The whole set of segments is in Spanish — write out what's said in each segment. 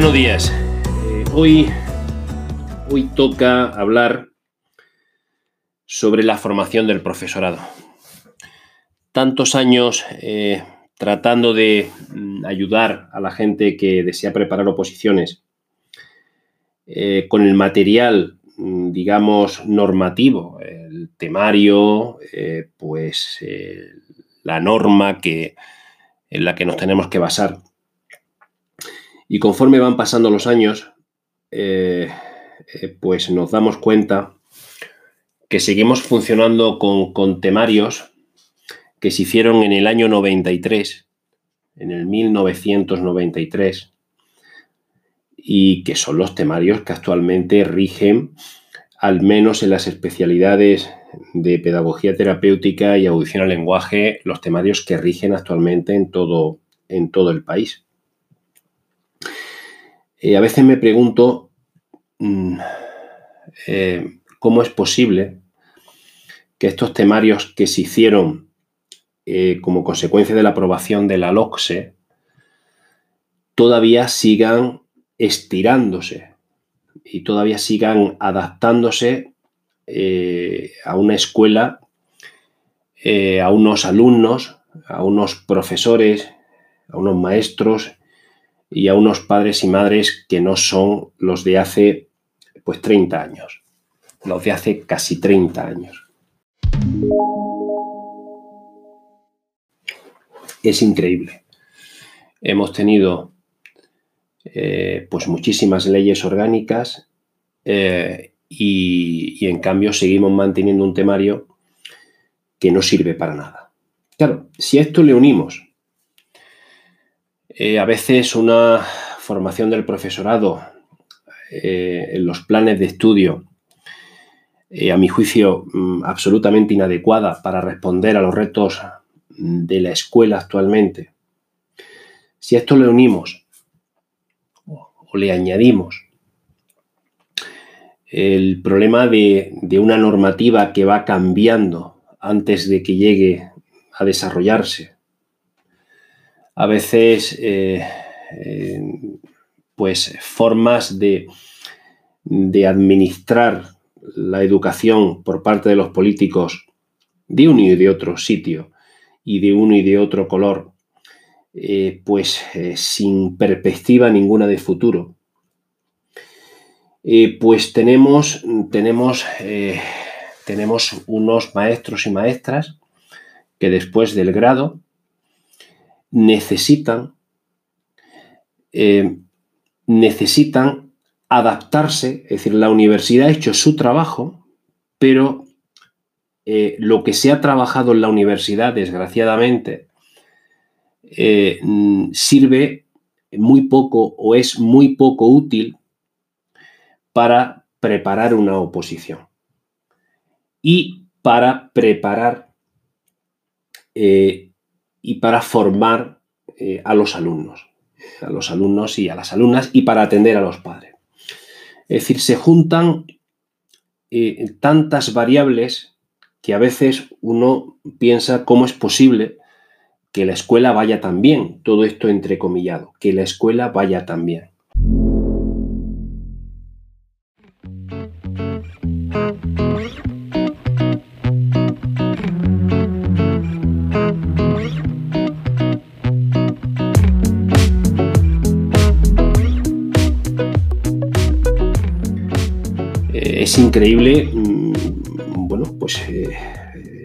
Buenos días. Eh, hoy, hoy toca hablar sobre la formación del profesorado. Tantos años eh, tratando de mm, ayudar a la gente que desea preparar oposiciones eh, con el material, mm, digamos, normativo, el temario, pues la norma que, en la que nos tenemos que basar y conforme van pasando los años, eh, eh, pues nos damos cuenta que seguimos funcionando con, temarios que se hicieron en el año 93, en el 1993, y que son los temarios que actualmente rigen, al menos en las especialidades de pedagogía terapéutica y audición al lenguaje, los temarios que rigen actualmente en todo, en todo el país. Eh, a veces me pregunto mm, eh, cómo es posible que estos temarios que se hicieron eh, como consecuencia de la aprobación de la LOCSE todavía sigan estirándose y todavía sigan adaptándose a una escuela, a unos alumnos, a unos profesores, a unos maestros y a unos padres y madres que no son los de hace pues 30 años, los de hace casi 30 años. Es increíble. Hemos tenido eh, pues muchísimas leyes orgánicas eh, y, y en cambio seguimos manteniendo un temario que no sirve para nada. Claro, si a esto le unimos eh, a veces una formación del profesorado eh, en los planes de estudio, eh, a mi juicio, mm, absolutamente inadecuada para responder a los retos de la escuela actualmente. Si a esto le unimos o le añadimos el problema de, de una normativa que va cambiando antes de que llegue a desarrollarse, a veces eh, eh, pues formas de, de administrar la educación por parte de los políticos de uno y de otro sitio y de uno y de otro color, eh, pues sin perspectiva ninguna de futuro. pues tenemos, tenemos, tenemos unos maestros y maestras que después del grado necesitan, eh, necesitan adaptarse, es decir, la universidad ha hecho su trabajo, pero eh, lo que se ha trabajado en la universidad, desgraciadamente, eh, sirve muy poco o es muy poco útil para preparar una oposición. Y para preparar y para formar eh, a los alumnos, a los alumnos y a las alumnas y para atender a los padres. Es decir, se juntan eh, tantas variables que a veces uno piensa cómo es posible que la escuela vaya tan bien, todo esto entrecomillado, que la escuela vaya tan bien. Es increíble, mm, bueno, pues eh,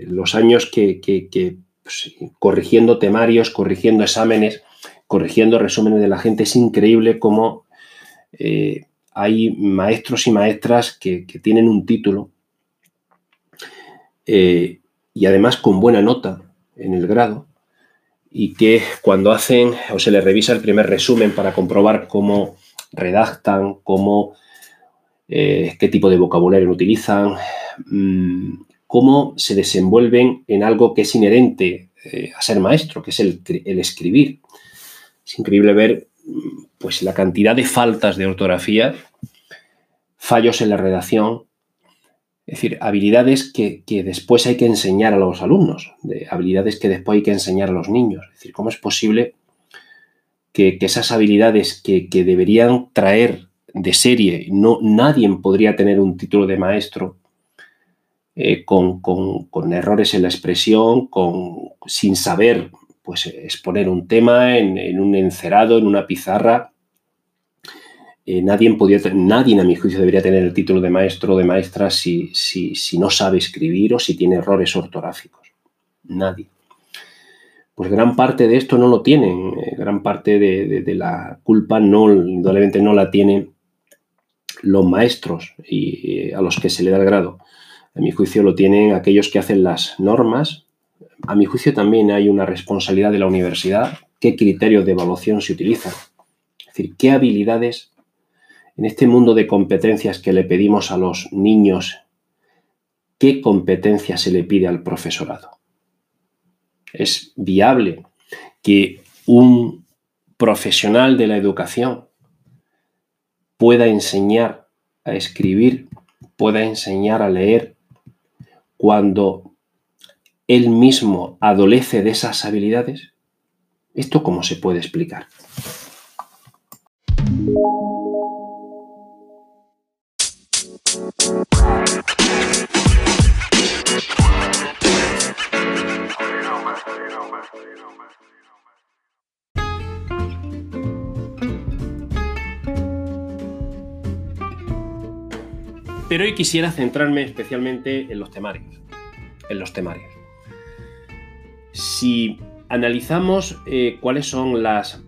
los años que, pues, corrigiendo temarios, corrigiendo exámenes, corrigiendo resúmenes de la gente, es increíble cómo eh, hay maestros y maestras que, tienen un título eh, y además con buena nota en el grado y que cuando hacen o se les revisa el primer resumen para comprobar cómo redactan, cómo eh, qué tipo de vocabulario utilizan, mm, cómo se desenvuelven en algo que es inherente eh, a ser maestro, que es el, escribir. Es increíble ver mm, pues, la cantidad de faltas de ortografía, fallos en la redacción, es decir, habilidades que, después hay que enseñar a los alumnos, de habilidades que después hay que enseñar a los niños. Es decir, ¿cómo es posible que, esas habilidades que, deberían traer de serie, no, nadie podría tener un título de maestro eh, con, errores en la expresión, con, sin saber pues, exponer un tema en, un encerado, en una pizarra. Eh, nadie, podía, nadie, a mi juicio, debería tener el título de maestro o de maestra si, si no sabe escribir o si tiene errores ortográficos. Nadie pues gran parte de esto no lo tienen, eh, gran parte de, la culpa no, indudablemente no la tienen los maestros y, a los que se le da el grado. A mi juicio lo tienen aquellos que hacen las normas. A mi juicio también hay una responsabilidad de la universidad, qué criterios de evaluación se utilizan. Es decir, qué habilidades en este mundo de competencias que le pedimos a los niños, qué competencia se le pide al profesorado es viable que un profesional de la educación pueda enseñar a escribir, pueda enseñar a leer cuando él mismo adolece de esas habilidades? ¿Esto cómo se puede explicar? Pero hoy quisiera centrarme especialmente en los temarios. En los temarios. Si analizamos eh, cuáles son las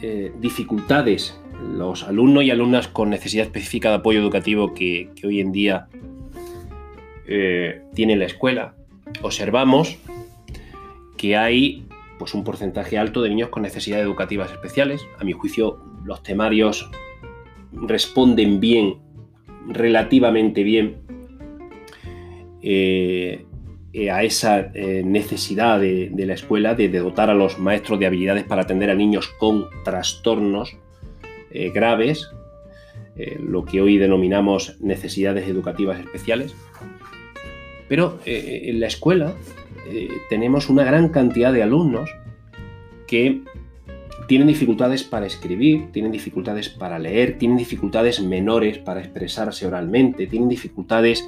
eh, dificultades, los alumnos y alumnas con necesidad específica de apoyo educativo que, hoy en día eh, tiene la escuela, observamos que hay pues, un porcentaje alto de niños con necesidades educativas especiales. A mi juicio, los temarios responden bien relativamente bien eh, eh, a esa eh, necesidad de, la escuela de, dotar a los maestros de habilidades para atender a niños con trastornos graves, lo que hoy denominamos necesidades educativas especiales. Pero en la escuela tenemos una gran cantidad de alumnos que tienen dificultades para escribir, tienen dificultades para leer, tienen dificultades menores para expresarse oralmente, tienen dificultades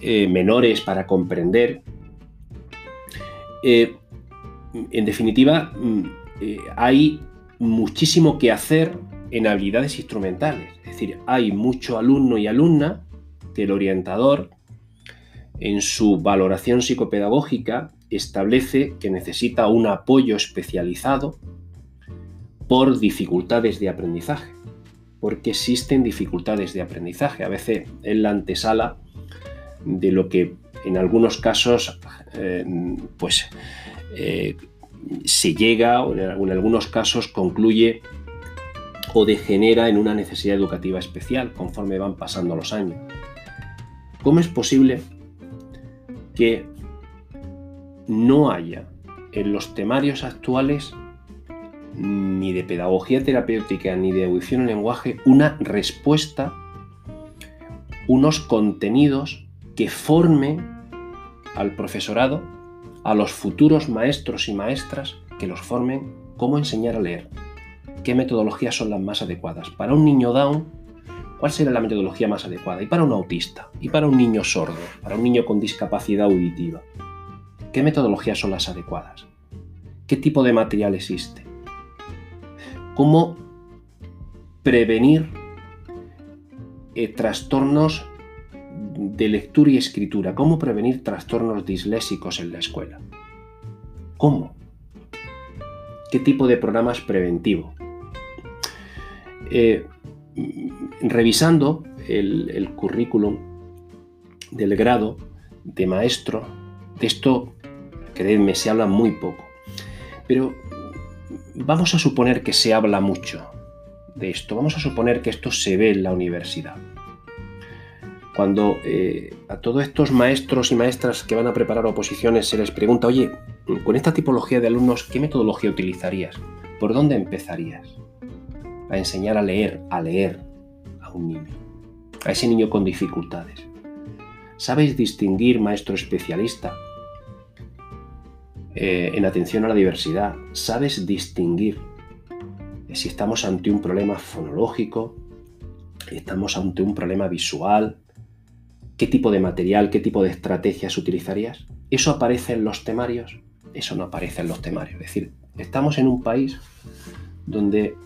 eh, menores para comprender. Eh, en definitiva, mm, eh, hay muchísimo que hacer en habilidades instrumentales. Es decir, hay mucho alumno y alumna que el orientador, en su valoración psicopedagógica, establece que necesita un apoyo especializado por dificultades de aprendizaje, porque existen dificultades de aprendizaje. A veces es la antesala de lo que en algunos casos eh, pues, eh, se llega o en algunos casos concluye o degenera en una necesidad educativa especial conforme van pasando los años. ¿Cómo es posible que no haya en los temarios actuales ni de pedagogía terapéutica ni de audición en lenguaje una respuesta, unos contenidos que formen al profesorado, a los futuros maestros y maestras que los formen cómo enseñar a leer, qué metodologías son las más adecuadas. Para un niño down, ¿cuál será la metodología más adecuada? Y para un autista, y para un niño sordo, para un niño con discapacidad auditiva, ¿qué metodologías son las adecuadas? ¿Qué tipo de material existe? Cómo prevenir eh, trastornos de lectura y escritura, cómo prevenir trastornos disléxicos en la escuela. ¿Cómo? ¿Qué tipo de programa es preventivo? Eh, revisando el, el currículum del grado de maestro, de esto, creedme, se habla muy poco. Pero vamos a suponer que se habla mucho de esto, vamos a suponer que esto se ve en la universidad. Cuando eh, a todos estos maestros y maestras que van a preparar oposiciones se les pregunta, oye, con esta tipología de alumnos, ¿qué metodología utilizarías? ¿Por dónde empezarías? A enseñar a leer, a leer a un niño, a ese niño con dificultades. ¿Sabéis distinguir maestro especialista eh, en atención a la diversidad, sabes distinguir si estamos ante un problema fonológico, estamos ante un problema visual, qué tipo de material, qué tipo de estrategias utilizarías. ¿Eso aparece en los temarios? Eso no aparece en los temarios. Es decir, estamos en un país donde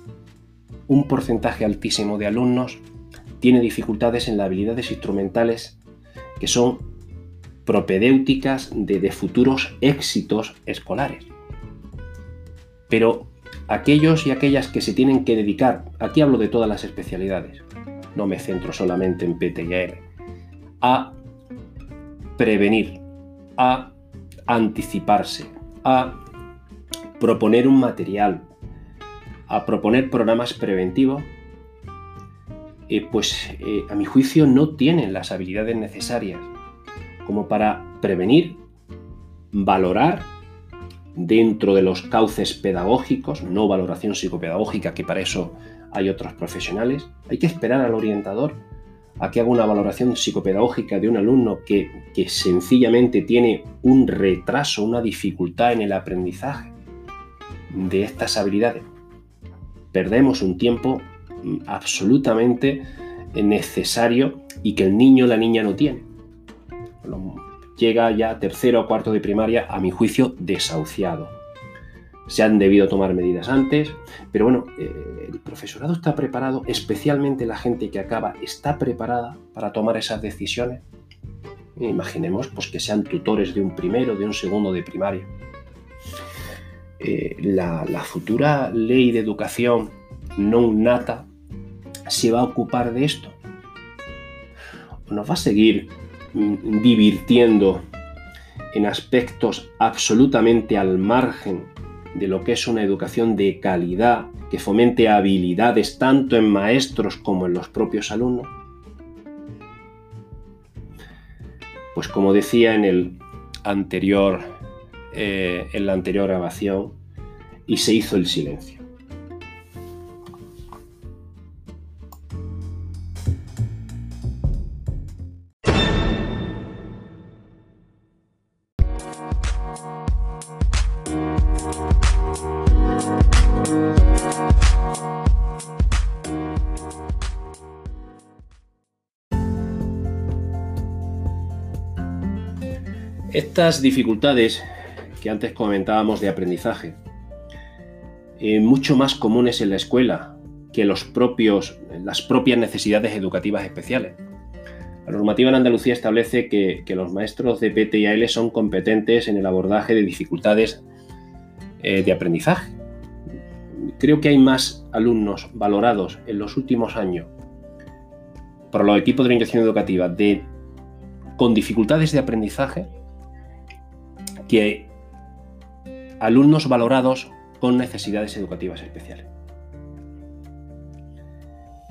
un porcentaje altísimo de alumnos tiene dificultades en las habilidades instrumentales que son propedéuticas de, futuros éxitos escolares. Pero aquellos y aquellas que se tienen que dedicar, aquí hablo de todas las especialidades, no me centro solamente en PTR, a prevenir, a anticiparse, a proponer un material, a proponer programas preventivos, eh, pues eh, a mi juicio no tienen las habilidades necesarias como para prevenir, valorar dentro de los cauces pedagógicos, no valoración psicopedagógica, que para eso hay otros profesionales. Hay que esperar al orientador a que haga una valoración psicopedagógica de un alumno que, sencillamente tiene un retraso, una dificultad en el aprendizaje de estas habilidades. Perdemos un tiempo mm, absolutamente necesario y que el niño o la niña no tiene llega ya tercero o cuarto de primaria, a mi juicio, desahuciado. Se han debido tomar medidas antes, pero bueno, eh, el profesorado está preparado, especialmente la gente que acaba, está preparada para tomar esas decisiones. Imaginemos pues, que sean tutores de un primero, de un segundo de primaria. Eh, la, la futura ley de educación non nata se va a ocupar de esto. Nos va a seguir divirtiendo en aspectos absolutamente al margen de lo que es una educación de calidad que fomente habilidades tanto en maestros como en los propios alumnos? Pues como decía en el anterior eh, en la anterior grabación y se hizo el silencio. Estas dificultades que antes comentábamos de aprendizaje, eh, mucho más comunes en la escuela que los propios, las propias necesidades educativas especiales. La normativa en Andalucía establece que, los maestros de PT y AL son competentes en el abordaje de dificultades eh, de aprendizaje. Creo que hay más alumnos valorados en los últimos años por los equipos de orientación educativa de, con dificultades de aprendizaje que alumnos valorados con necesidades educativas especiales.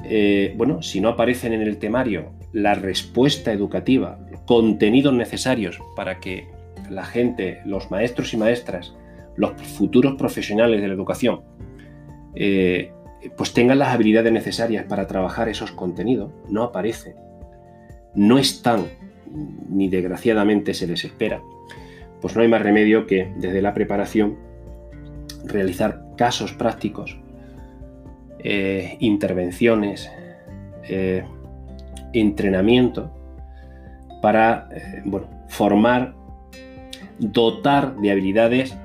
Eh, bueno, si no aparecen en el temario la respuesta educativa, contenidos necesarios para que la gente, los maestros y maestras, los futuros profesionales de la educación, eh, pues tengan las habilidades necesarias para trabajar esos contenidos, no aparecen, no están, ni desgraciadamente se les espera pues no hay más remedio que desde la preparación realizar casos prácticos, eh, intervenciones, eh, entrenamiento para eh, formar, dotar de habilidades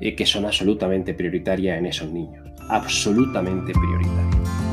que son absolutamente prioritarias en esos niños, absolutamente prioritarias.